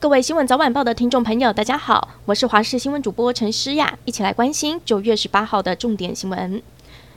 各位新闻早晚报的听众朋友，大家好，我是华视新闻主播陈诗雅，一起来关心九月十八号的重点新闻。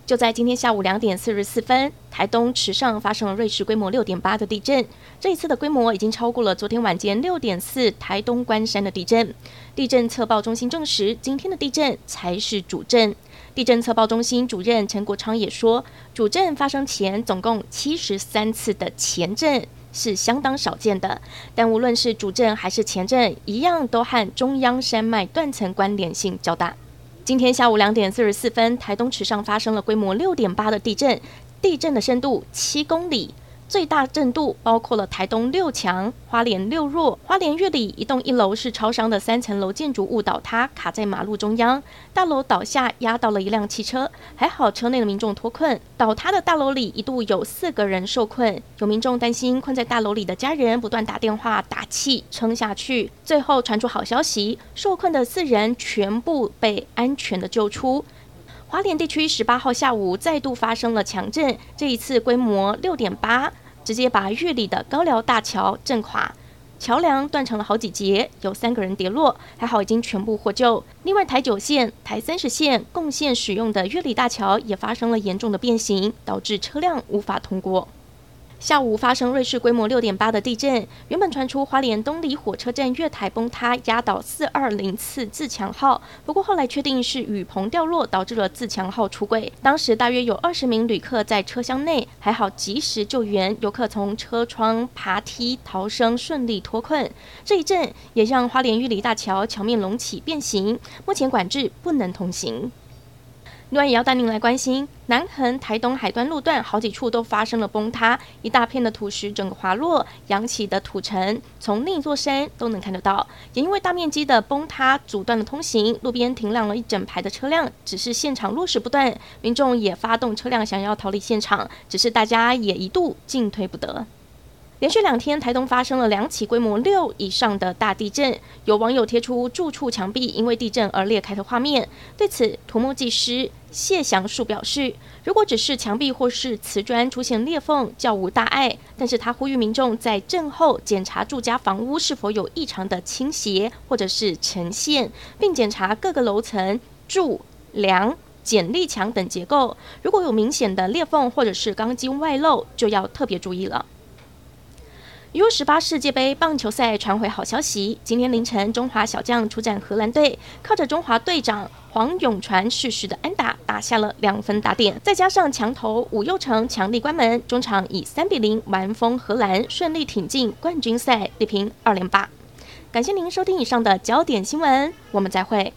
就在今天下午两点四十四分，台东池上发生了芮氏规模六点八的地震，这一次的规模已经超过了昨天晚间六点四台东关山的地震。地震测报中心证实，今天的地震才是主震。地震测报中心主任陈国昌也说，主震发生前总共七十三次的前震。是相当少见的，但无论是主震还是前震，一样都和中央山脉断层关联性较大。今天下午两点四十四分，台东池上发生了规模六点八的地震，地震的深度七公里。最大震度包括了台东六强、花莲六弱。花莲月里一栋一楼是超商的三层楼建筑物倒塌，卡在马路中央，大楼倒下压到了一辆汽车，还好车内的民众脱困。倒塌的大楼里一度有四个人受困，有民众担心困在大楼里的家人不断打电话打气撑下去，最后传出好消息，受困的四人全部被安全的救出。花莲地区十八号下午再度发生了强震，这一次规模六点八。直接把玉里的高寮大桥震垮，桥梁断成了好几节，有三个人跌落，还好已经全部获救。另外，台九线、台三十线共线使用的玉里大桥也发生了严重的变形，导致车辆无法通过。下午发生瑞士规模六点八的地震，原本传出花莲东里火车站月台崩塌压倒四二零次自强号，不过后来确定是雨棚掉落导致了自强号出轨。当时大约有二十名旅客在车厢内，还好及时救援，游客从车窗爬梯逃生，顺利脱困。这一震也让花莲玉里大桥桥面隆起变形，目前管制不能通行。另外也要带您来关心，南横台东海端路段好几处都发生了崩塌，一大片的土石整个滑落，扬起的土尘从另一座山都能看得到。也因为大面积的崩塌阻断了通行，路边停辆了一整排的车辆，只是现场落石不断，民众也发动车辆想要逃离现场，只是大家也一度进退不得。连续两天，台东发生了两起规模六以上的大地震，有网友贴出住处墙壁因为地震而裂开的画面。对此，土木技师谢祥树表示，如果只是墙壁或是瓷砖出现裂缝，较无大碍。但是他呼吁民众在震后检查住家房屋是否有异常的倾斜或者是沉陷，并检查各个楼层柱梁、剪力墙等结构，如果有明显的裂缝或者是钢筋外露，就要特别注意了。U 十八世界杯棒球赛传回好消息，今天凌晨中华小将出战荷兰队，靠着中华队长黄永传适时的安打打下了两分打点，再加上强投吴又成强力关门，中场以三比零完封荷兰，顺利挺进冠军赛，力平二连霸。感谢您收听以上的焦点新闻，我们再会。